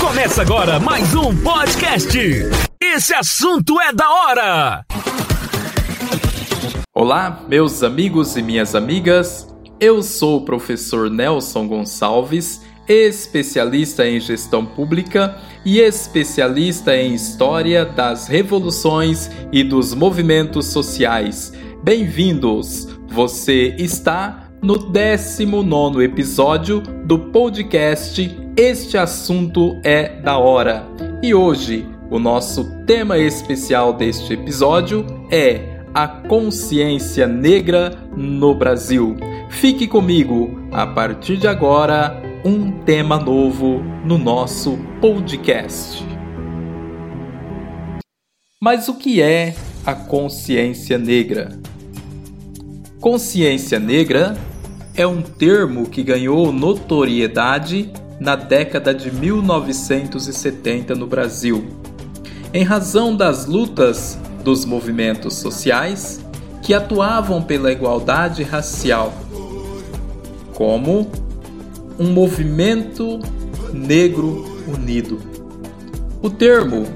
Começa agora mais um podcast. Esse assunto é da hora. Olá, meus amigos e minhas amigas. Eu sou o professor Nelson Gonçalves, especialista em gestão pública e especialista em história das revoluções e dos movimentos sociais. Bem-vindos! Você está no 19 episódio do podcast Este Assunto é da Hora. E hoje, o nosso tema especial deste episódio é a consciência negra no Brasil. Fique comigo, a partir de agora, um tema novo no nosso podcast. Mas o que é a consciência negra? Consciência negra é um termo que ganhou notoriedade na década de 1970 no Brasil, em razão das lutas dos movimentos sociais que atuavam pela igualdade racial, como um movimento negro unido. O termo,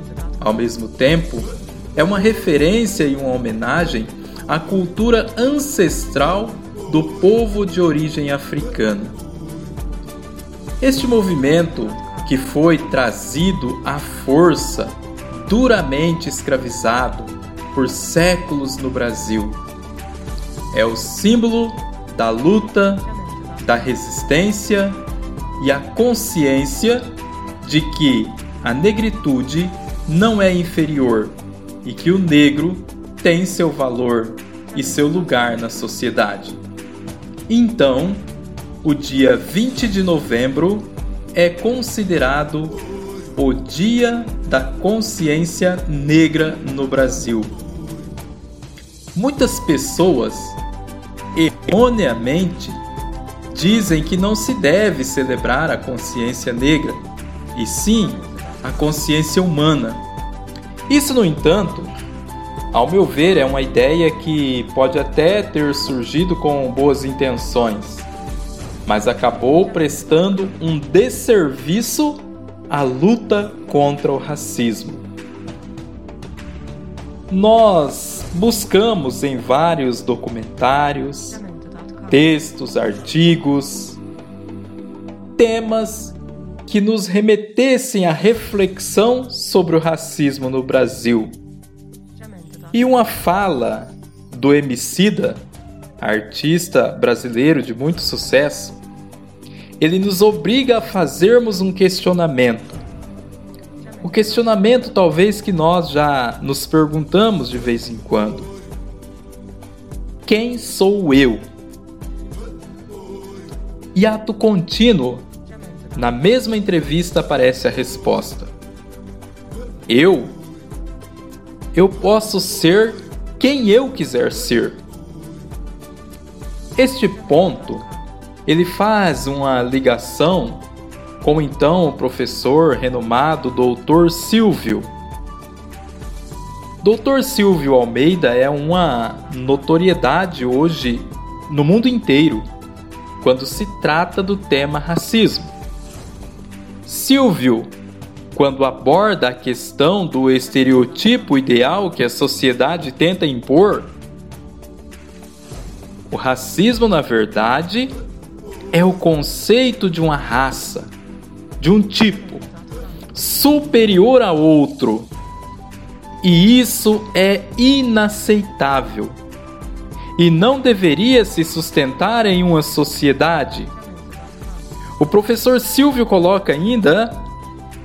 ao mesmo tempo, é uma referência e uma homenagem à cultura ancestral do povo de origem africana. Este movimento, que foi trazido à força, duramente escravizado por séculos no Brasil, é o símbolo da luta, da resistência e a consciência de que a negritude não é inferior e que o negro tem seu valor e seu lugar na sociedade. Então, o dia 20 de novembro é considerado o Dia da Consciência Negra no Brasil. Muitas pessoas, erroneamente, dizem que não se deve celebrar a consciência negra, e sim a consciência humana. Isso, no entanto, ao meu ver, é uma ideia que pode até ter surgido com boas intenções, mas acabou prestando um desserviço à luta contra o racismo. Nós buscamos em vários documentários, textos, artigos, temas que nos remetessem à reflexão sobre o racismo no Brasil e uma fala do Emicida, artista brasileiro de muito sucesso, ele nos obriga a fazermos um questionamento. O questionamento talvez que nós já nos perguntamos de vez em quando. Quem sou eu? E ato contínuo, na mesma entrevista aparece a resposta. Eu eu posso ser quem eu quiser ser. Este ponto ele faz uma ligação com então o professor renomado Dr. Silvio. Dr. Silvio Almeida é uma notoriedade hoje no mundo inteiro quando se trata do tema racismo. Silvio quando aborda a questão do estereotipo ideal que a sociedade tenta impor, o racismo, na verdade, é o conceito de uma raça, de um tipo, superior a outro. E isso é inaceitável. E não deveria se sustentar em uma sociedade. O professor Silvio coloca ainda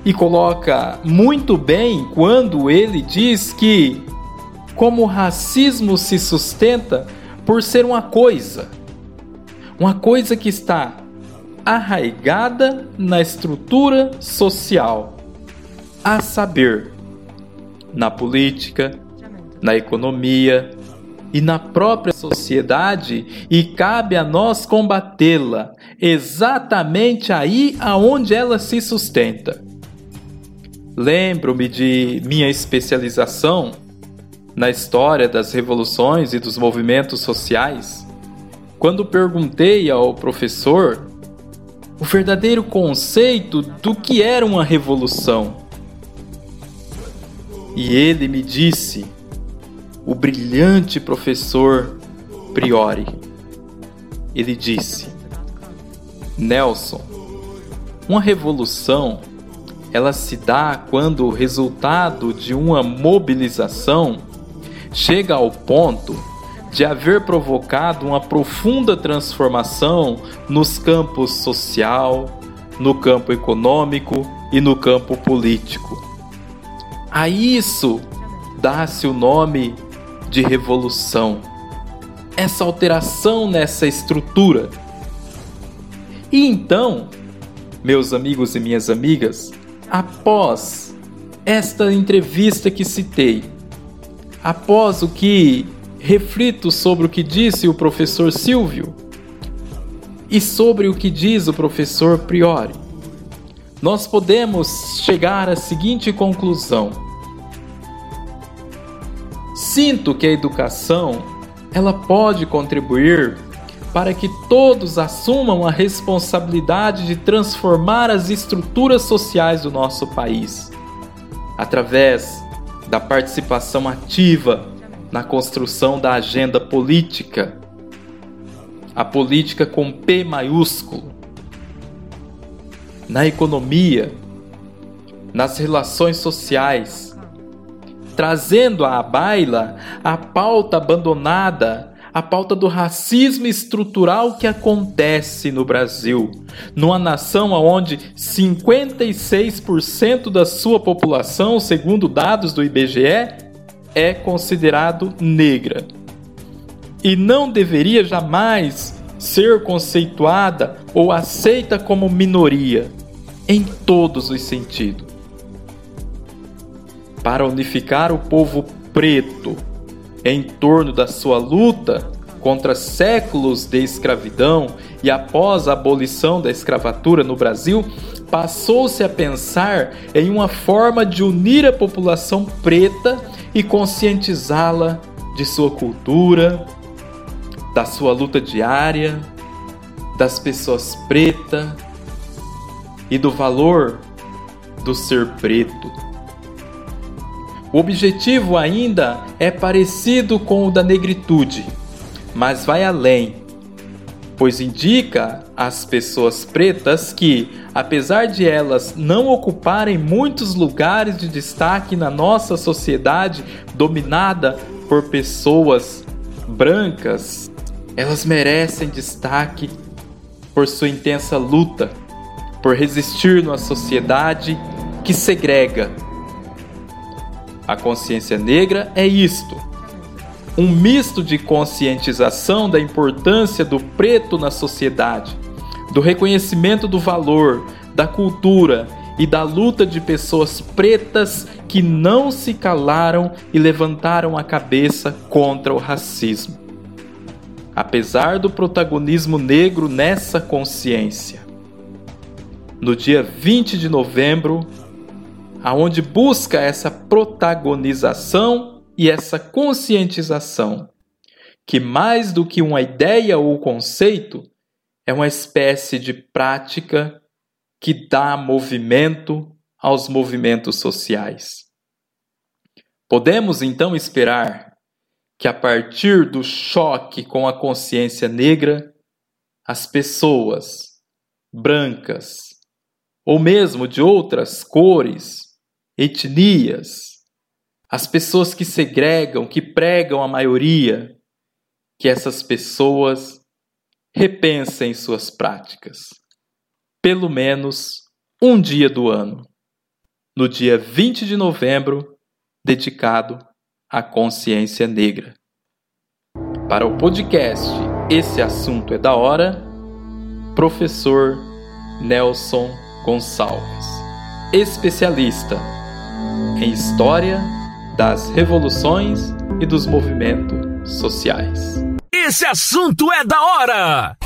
e coloca muito bem quando ele diz que como o racismo se sustenta por ser uma coisa, uma coisa que está arraigada na estrutura social, a saber, na política, na economia e na própria sociedade, e cabe a nós combatê-la exatamente aí aonde ela se sustenta. Lembro-me de minha especialização na história das revoluções e dos movimentos sociais, quando perguntei ao professor o verdadeiro conceito do que era uma revolução. E ele me disse, o brilhante professor Priori. Ele disse: Nelson, uma revolução ela se dá quando o resultado de uma mobilização chega ao ponto de haver provocado uma profunda transformação nos campos social, no campo econômico e no campo político. A isso dá-se o nome de revolução. Essa alteração nessa estrutura. E então, meus amigos e minhas amigas, após esta entrevista que citei, após o que reflito sobre o que disse o professor Silvio e sobre o que diz o professor Priori, nós podemos chegar à seguinte conclusão. Sinto que a educação ela pode contribuir para que todos assumam a responsabilidade de transformar as estruturas sociais do nosso país, através da participação ativa na construção da agenda política, a política com P maiúsculo, na economia, nas relações sociais, trazendo à baila a pauta abandonada a pauta do racismo estrutural que acontece no Brasil, numa nação onde 56% da sua população, segundo dados do IBGE, é considerado negra. E não deveria jamais ser conceituada ou aceita como minoria, em todos os sentidos. Para unificar o povo preto, em torno da sua luta contra séculos de escravidão e após a abolição da escravatura no Brasil, passou-se a pensar em uma forma de unir a população preta e conscientizá-la de sua cultura, da sua luta diária, das pessoas pretas e do valor do ser preto. O objetivo ainda é parecido com o da negritude, mas vai além, pois indica às pessoas pretas que, apesar de elas não ocuparem muitos lugares de destaque na nossa sociedade dominada por pessoas brancas, elas merecem destaque por sua intensa luta por resistir numa sociedade que segrega a consciência negra é isto: um misto de conscientização da importância do preto na sociedade, do reconhecimento do valor, da cultura e da luta de pessoas pretas que não se calaram e levantaram a cabeça contra o racismo. Apesar do protagonismo negro nessa consciência. No dia 20 de novembro, aonde busca essa protagonização e essa conscientização, que mais do que uma ideia ou conceito, é uma espécie de prática que dá movimento aos movimentos sociais. Podemos então esperar que a partir do choque com a consciência negra, as pessoas brancas ou mesmo de outras cores etnias, as pessoas que segregam, que pregam a maioria, que essas pessoas repensem suas práticas. Pelo menos um dia do ano, no dia 20 de novembro, dedicado à consciência negra. Para o podcast Esse Assunto é da Hora, professor Nelson Gonçalves, especialista em história das revoluções e dos movimentos sociais. Esse assunto é da hora!